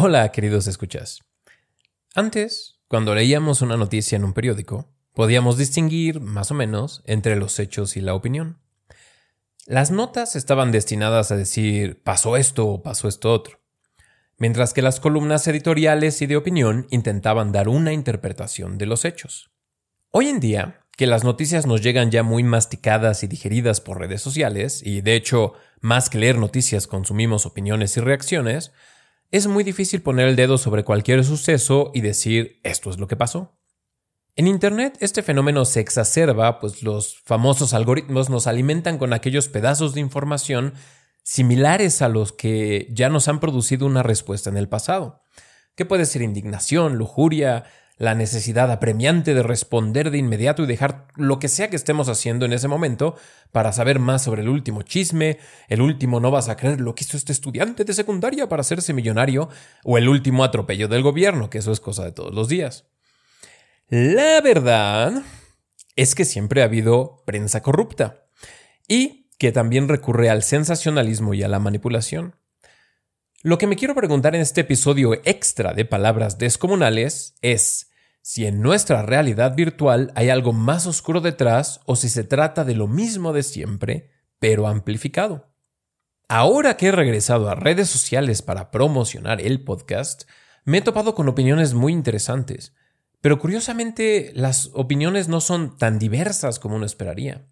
Hola, queridos escuchas. Antes, cuando leíamos una noticia en un periódico, podíamos distinguir, más o menos, entre los hechos y la opinión. Las notas estaban destinadas a decir pasó esto o pasó esto otro, mientras que las columnas editoriales y de opinión intentaban dar una interpretación de los hechos. Hoy en día, que las noticias nos llegan ya muy masticadas y digeridas por redes sociales, y de hecho, más que leer noticias consumimos opiniones y reacciones, es muy difícil poner el dedo sobre cualquier suceso y decir esto es lo que pasó. En Internet este fenómeno se exacerba, pues los famosos algoritmos nos alimentan con aquellos pedazos de información similares a los que ya nos han producido una respuesta en el pasado, que puede ser indignación, lujuria, la necesidad apremiante de responder de inmediato y dejar lo que sea que estemos haciendo en ese momento para saber más sobre el último chisme, el último no vas a creer lo que hizo este estudiante de secundaria para hacerse millonario, o el último atropello del gobierno, que eso es cosa de todos los días. La verdad es que siempre ha habido prensa corrupta y que también recurre al sensacionalismo y a la manipulación. Lo que me quiero preguntar en este episodio extra de Palabras Descomunales es, si en nuestra realidad virtual hay algo más oscuro detrás o si se trata de lo mismo de siempre, pero amplificado. Ahora que he regresado a redes sociales para promocionar el podcast, me he topado con opiniones muy interesantes, pero curiosamente las opiniones no son tan diversas como uno esperaría.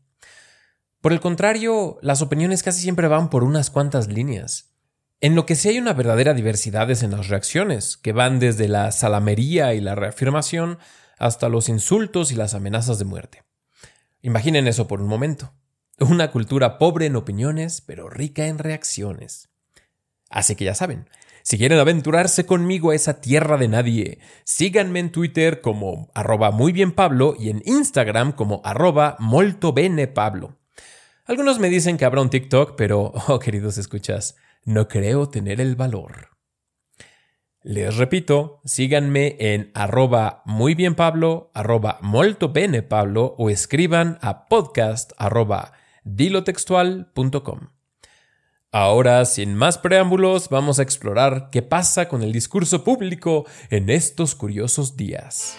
Por el contrario, las opiniones casi siempre van por unas cuantas líneas. En lo que sí hay una verdadera diversidad es en las reacciones, que van desde la salamería y la reafirmación hasta los insultos y las amenazas de muerte. Imaginen eso por un momento. Una cultura pobre en opiniones, pero rica en reacciones. Así que ya saben, si quieren aventurarse conmigo a esa tierra de nadie, síganme en Twitter como arroba muy bien Pablo y en Instagram como arroba molto bene Pablo. Algunos me dicen que habrá un TikTok, pero, oh queridos escuchas, no creo tener el valor. Les repito, síganme en arroba muy bien Pablo, arroba molto bene Pablo o escriban a podcast arroba dilotextual.com. Ahora, sin más preámbulos, vamos a explorar qué pasa con el discurso público en estos curiosos días.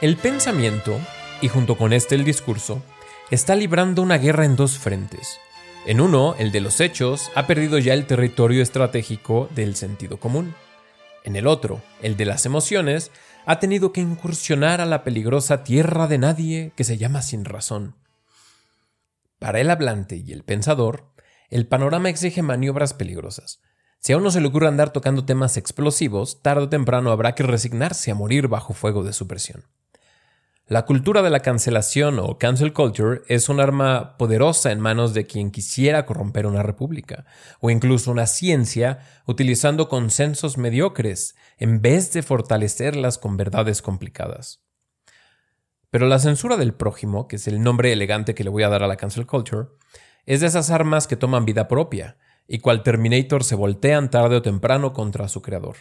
El pensamiento, y junto con este el discurso, está librando una guerra en dos frentes. En uno, el de los hechos, ha perdido ya el territorio estratégico del sentido común. En el otro, el de las emociones, ha tenido que incursionar a la peligrosa tierra de nadie que se llama sin razón. Para el hablante y el pensador, el panorama exige maniobras peligrosas. Si a uno se le ocurre andar tocando temas explosivos, tarde o temprano habrá que resignarse a morir bajo fuego de supresión. La cultura de la cancelación o cancel culture es un arma poderosa en manos de quien quisiera corromper una república, o incluso una ciencia utilizando consensos mediocres en vez de fortalecerlas con verdades complicadas. Pero la censura del prójimo, que es el nombre elegante que le voy a dar a la cancel culture, es de esas armas que toman vida propia, y cual Terminator se voltean tarde o temprano contra su creador.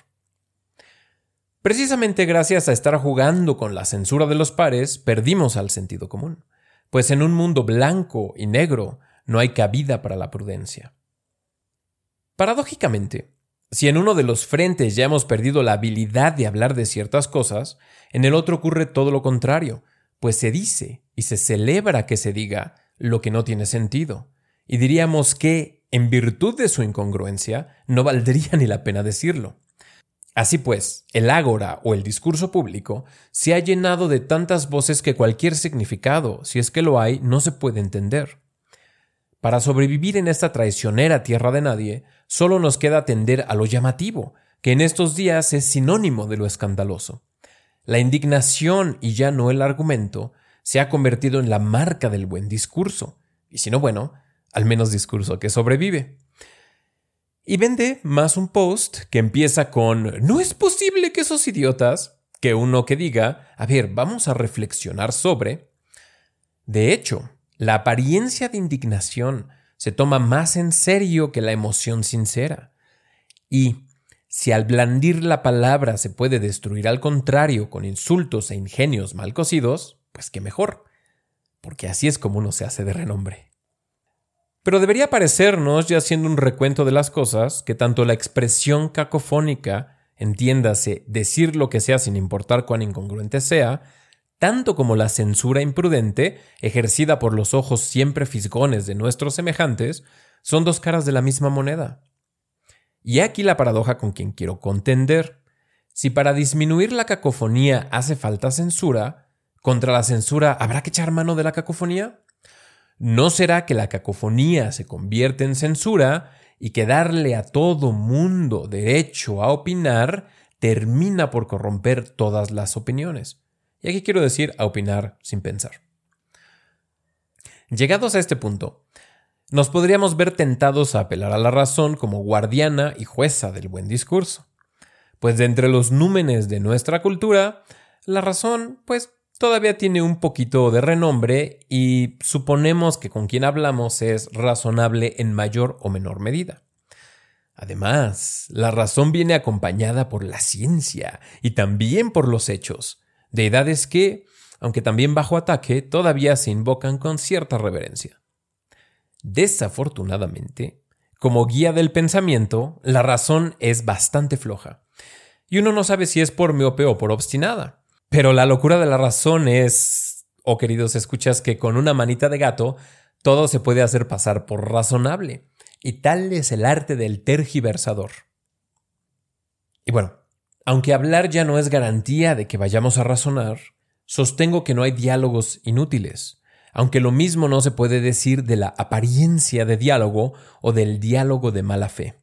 Precisamente gracias a estar jugando con la censura de los pares, perdimos al sentido común, pues en un mundo blanco y negro no hay cabida para la prudencia. Paradójicamente, si en uno de los frentes ya hemos perdido la habilidad de hablar de ciertas cosas, en el otro ocurre todo lo contrario, pues se dice y se celebra que se diga lo que no tiene sentido, y diríamos que, en virtud de su incongruencia, no valdría ni la pena decirlo. Así pues, el ágora o el discurso público se ha llenado de tantas voces que cualquier significado, si es que lo hay, no se puede entender. Para sobrevivir en esta traicionera tierra de nadie, solo nos queda atender a lo llamativo, que en estos días es sinónimo de lo escandaloso. La indignación y ya no el argumento se ha convertido en la marca del buen discurso, y si no bueno, al menos discurso que sobrevive y vende más un post que empieza con No es posible que esos idiotas, que uno que diga, a ver, vamos a reflexionar sobre. De hecho, la apariencia de indignación se toma más en serio que la emoción sincera. Y si al blandir la palabra se puede destruir al contrario con insultos e ingenios mal cocidos, pues qué mejor, porque así es como uno se hace de renombre. Pero debería parecernos, ya haciendo un recuento de las cosas, que tanto la expresión cacofónica, entiéndase decir lo que sea sin importar cuán incongruente sea, tanto como la censura imprudente, ejercida por los ojos siempre fisgones de nuestros semejantes, son dos caras de la misma moneda. Y aquí la paradoja con quien quiero contender. Si para disminuir la cacofonía hace falta censura, ¿contra la censura habrá que echar mano de la cacofonía? ¿No será que la cacofonía se convierte en censura y que darle a todo mundo derecho a opinar termina por corromper todas las opiniones? Y aquí quiero decir a opinar sin pensar. Llegados a este punto, nos podríamos ver tentados a apelar a la razón como guardiana y jueza del buen discurso. Pues de entre los númenes de nuestra cultura, la razón, pues, todavía tiene un poquito de renombre y suponemos que con quien hablamos es razonable en mayor o menor medida. Además, la razón viene acompañada por la ciencia y también por los hechos, deidades que, aunque también bajo ataque, todavía se invocan con cierta reverencia. Desafortunadamente, como guía del pensamiento, la razón es bastante floja. Y uno no sabe si es por miope o por obstinada. Pero la locura de la razón es, oh queridos escuchas, que con una manita de gato todo se puede hacer pasar por razonable. Y tal es el arte del tergiversador. Y bueno, aunque hablar ya no es garantía de que vayamos a razonar, sostengo que no hay diálogos inútiles, aunque lo mismo no se puede decir de la apariencia de diálogo o del diálogo de mala fe.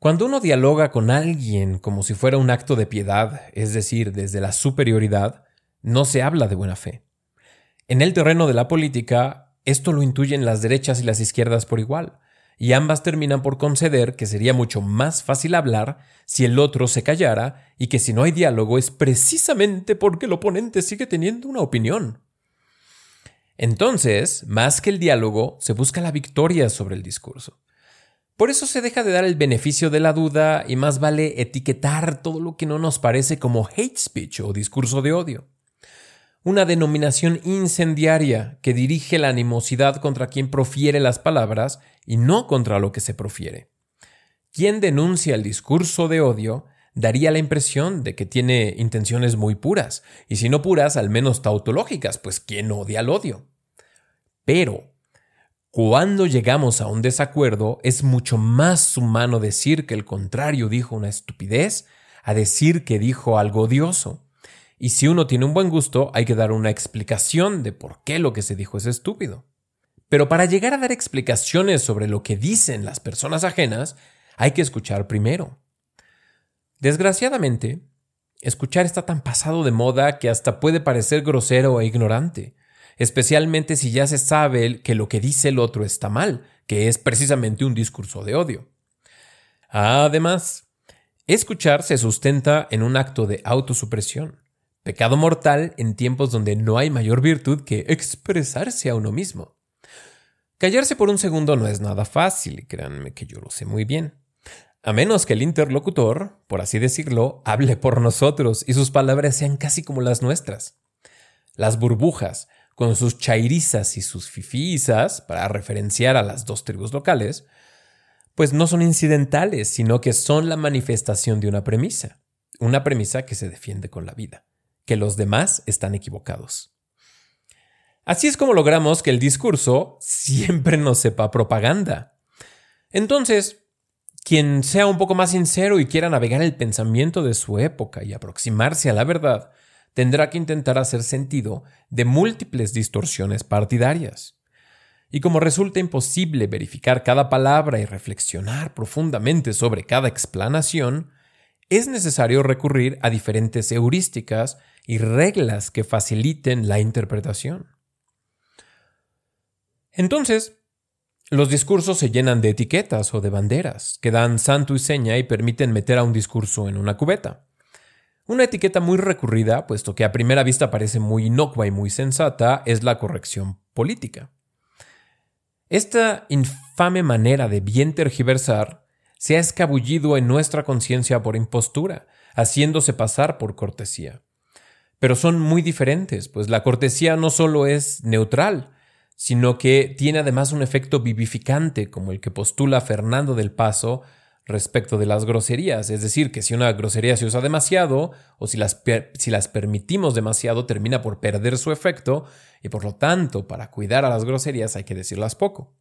Cuando uno dialoga con alguien como si fuera un acto de piedad, es decir, desde la superioridad, no se habla de buena fe. En el terreno de la política, esto lo intuyen las derechas y las izquierdas por igual y ambas terminan por conceder que sería mucho más fácil hablar si el otro se callara y que si no hay diálogo es precisamente porque el oponente sigue teniendo una opinión. Entonces, más que el diálogo, se busca la victoria sobre el discurso. Por eso se deja de dar el beneficio de la duda y más vale etiquetar todo lo que no nos parece como hate speech o discurso de odio una denominación incendiaria que dirige la animosidad contra quien profiere las palabras y no contra lo que se profiere. Quien denuncia el discurso de odio daría la impresión de que tiene intenciones muy puras, y si no puras, al menos tautológicas, pues ¿quién odia el odio? Pero, cuando llegamos a un desacuerdo, es mucho más humano decir que el contrario dijo una estupidez a decir que dijo algo odioso. Y si uno tiene un buen gusto, hay que dar una explicación de por qué lo que se dijo es estúpido. Pero para llegar a dar explicaciones sobre lo que dicen las personas ajenas, hay que escuchar primero. Desgraciadamente, escuchar está tan pasado de moda que hasta puede parecer grosero e ignorante, especialmente si ya se sabe que lo que dice el otro está mal, que es precisamente un discurso de odio. Además, escuchar se sustenta en un acto de autosupresión. Pecado mortal en tiempos donde no hay mayor virtud que expresarse a uno mismo. Callarse por un segundo no es nada fácil, créanme que yo lo sé muy bien. A menos que el interlocutor, por así decirlo, hable por nosotros y sus palabras sean casi como las nuestras. Las burbujas, con sus chairizas y sus fifizas, para referenciar a las dos tribus locales, pues no son incidentales, sino que son la manifestación de una premisa, una premisa que se defiende con la vida que los demás están equivocados. Así es como logramos que el discurso siempre nos sepa propaganda. Entonces, quien sea un poco más sincero y quiera navegar el pensamiento de su época y aproximarse a la verdad, tendrá que intentar hacer sentido de múltiples distorsiones partidarias. Y como resulta imposible verificar cada palabra y reflexionar profundamente sobre cada explanación, es necesario recurrir a diferentes heurísticas y reglas que faciliten la interpretación. Entonces, los discursos se llenan de etiquetas o de banderas que dan santo y seña y permiten meter a un discurso en una cubeta. Una etiqueta muy recurrida, puesto que a primera vista parece muy inocua y muy sensata, es la corrección política. Esta infame manera de bien tergiversar se ha escabullido en nuestra conciencia por impostura, haciéndose pasar por cortesía. Pero son muy diferentes, pues la cortesía no solo es neutral, sino que tiene además un efecto vivificante, como el que postula Fernando del Paso respecto de las groserías, es decir, que si una grosería se usa demasiado o si las, si las permitimos demasiado termina por perder su efecto y por lo tanto para cuidar a las groserías hay que decirlas poco.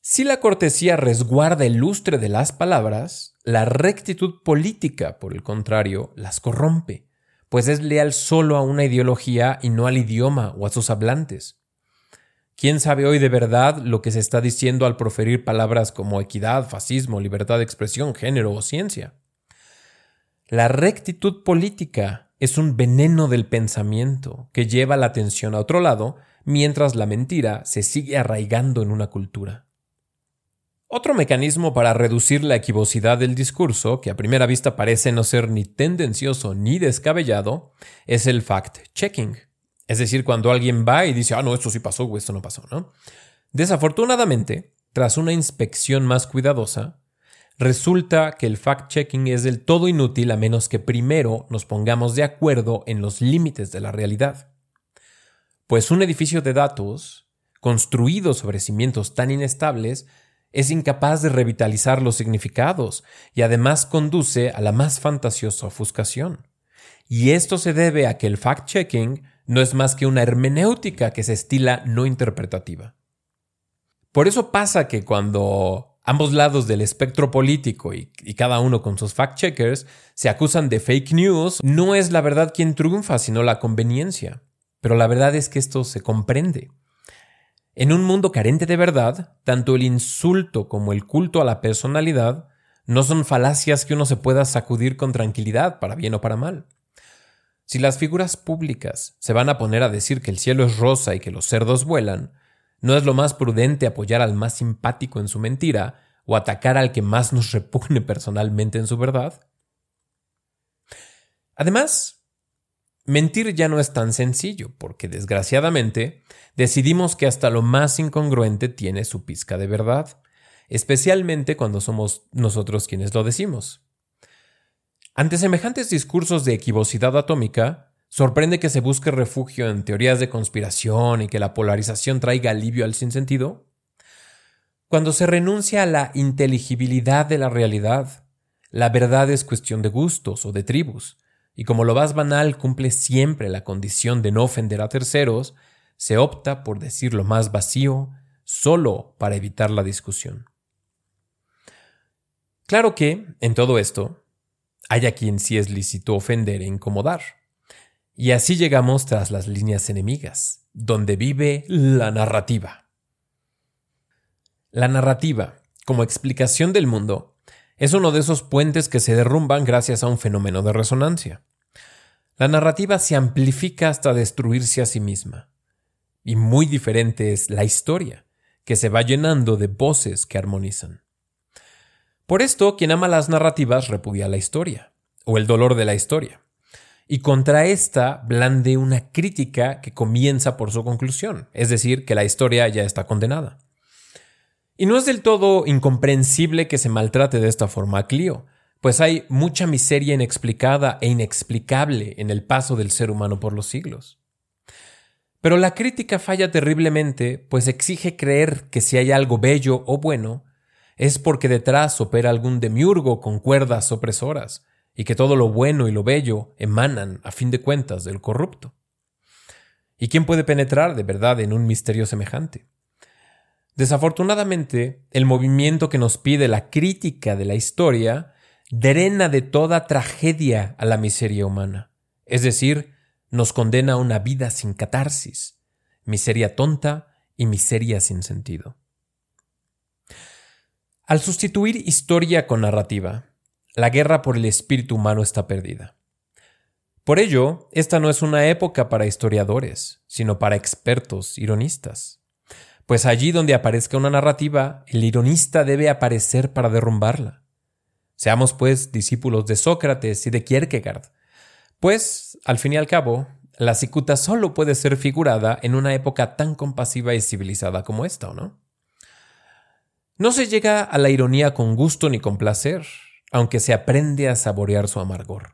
Si la cortesía resguarda el lustre de las palabras, la rectitud política, por el contrario, las corrompe, pues es leal solo a una ideología y no al idioma o a sus hablantes. ¿Quién sabe hoy de verdad lo que se está diciendo al proferir palabras como equidad, fascismo, libertad de expresión, género o ciencia? La rectitud política es un veneno del pensamiento que lleva la atención a otro lado mientras la mentira se sigue arraigando en una cultura. Otro mecanismo para reducir la equivocidad del discurso, que a primera vista parece no ser ni tendencioso ni descabellado, es el fact-checking. Es decir, cuando alguien va y dice, ah, no, esto sí pasó o esto no pasó, ¿no? Desafortunadamente, tras una inspección más cuidadosa, resulta que el fact-checking es del todo inútil a menos que primero nos pongamos de acuerdo en los límites de la realidad. Pues un edificio de datos, construido sobre cimientos tan inestables, es incapaz de revitalizar los significados y además conduce a la más fantasiosa ofuscación. Y esto se debe a que el fact-checking no es más que una hermenéutica que se estila no interpretativa. Por eso pasa que cuando ambos lados del espectro político y, cada uno con sus fact-checkers se acusan de fake news, no es la verdad quien triunfa, sino la conveniencia. Pero la verdad es que esto se comprende. En un mundo carente de verdad, tanto el insulto como el culto a la personalidad no son falacias que uno se pueda sacudir con tranquilidad, para bien o para mal. Si las figuras públicas se van a poner a decir que el cielo es rosa y que los cerdos vuelan, ¿no es lo más prudente apoyar al más simpático en su mentira o atacar al que más nos repugne personalmente en su verdad? Además, mentir ya no es tan sencillo, porque desgraciadamente decidimos que hasta lo más incongruente tiene su pizca de verdad, especialmente cuando somos nosotros quienes lo decimos. Ante semejantes discursos de equivocidad atómica, sorprende que se busque refugio en teorías de conspiración y que la polarización traiga alivio al sinsentido. Cuando se renuncia a la inteligibilidad de la realidad, la verdad es cuestión de gustos o de tribus, y como lo más banal cumple siempre la condición de no ofender a terceros, se opta por decir lo más vacío solo para evitar la discusión. Claro que, en todo esto, hay a quien sí es lícito ofender e incomodar. Y así llegamos tras las líneas enemigas, donde vive la narrativa. La narrativa, como explicación del mundo, es uno de esos puentes que se derrumban gracias a un fenómeno de resonancia. La narrativa se amplifica hasta destruirse a sí misma. Y muy diferente es la historia, que se va llenando de voces que armonizan. Por esto, quien ama las narrativas repudia la historia, o el dolor de la historia, y contra esta blande una crítica que comienza por su conclusión, es decir, que la historia ya está condenada. Y no es del todo incomprensible que se maltrate de esta forma a Clio, pues hay mucha miseria inexplicada e inexplicable en el paso del ser humano por los siglos. Pero la crítica falla terriblemente, pues exige creer que si hay algo bello o bueno, es porque detrás opera algún demiurgo con cuerdas opresoras, y que todo lo bueno y lo bello emanan, a fin de cuentas, del corrupto. ¿Y quién puede penetrar de verdad en un misterio semejante? Desafortunadamente, el movimiento que nos pide la crítica de la historia drena de toda tragedia a la miseria humana, es decir, nos condena a una vida sin catarsis, miseria tonta y miseria sin sentido. Al sustituir historia con narrativa, la guerra por el espíritu humano está perdida. Por ello, esta no es una época para historiadores, sino para expertos ironistas. Pues allí donde aparezca una narrativa, el ironista debe aparecer para derrumbarla. Seamos, pues, discípulos de Sócrates y de Kierkegaard, pues, al fin y al cabo, la cicuta solo puede ser figurada en una época tan compasiva y civilizada como esta, ¿o no? No se llega a la ironía con gusto ni con placer, aunque se aprende a saborear su amargor.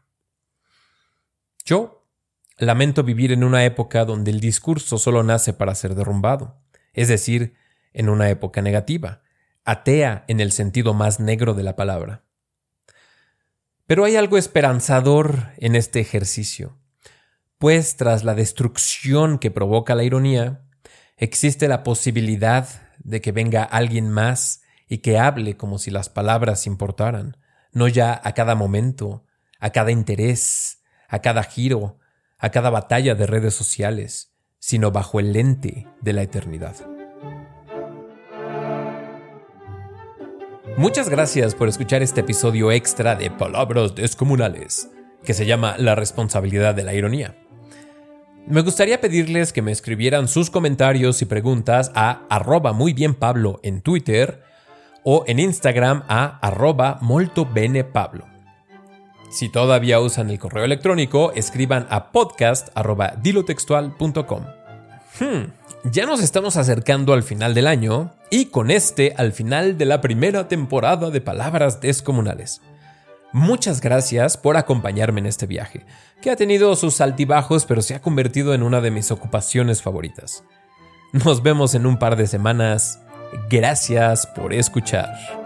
Yo lamento vivir en una época donde el discurso solo nace para ser derrumbado, es decir, en una época negativa, atea en el sentido más negro de la palabra. Pero hay algo esperanzador en este ejercicio, pues tras la destrucción que provoca la ironía, existe la posibilidad de que venga alguien más y que hable como si las palabras importaran, no ya a cada momento, a cada interés, a cada giro, a cada batalla de redes sociales, sino bajo el lente de la eternidad. Muchas gracias por escuchar este episodio extra de Palabras Descomunales, que se llama La responsabilidad de la ironía. Me gustaría pedirles que me escribieran sus comentarios y preguntas a arroba muy bien Pablo en Twitter o en Instagram a arroba molto bene Pablo. Si todavía usan el correo electrónico, escriban a podcast. Hmm, ya nos estamos acercando al final del año y con este al final de la primera temporada de Palabras Descomunales. Muchas gracias por acompañarme en este viaje, que ha tenido sus altibajos pero se ha convertido en una de mis ocupaciones favoritas. Nos vemos en un par de semanas. Gracias por escuchar.